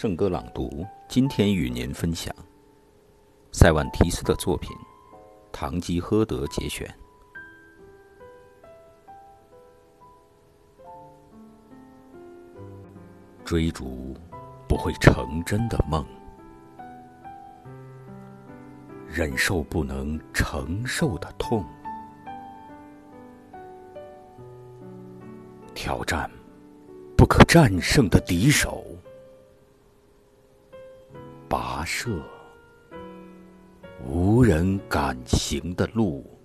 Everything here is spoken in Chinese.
圣歌朗读，今天与您分享塞万提斯的作品《堂吉诃德》节选。追逐不会成真的梦，忍受不能承受的痛，挑战不可战胜的敌手。跋涉无人敢行的路。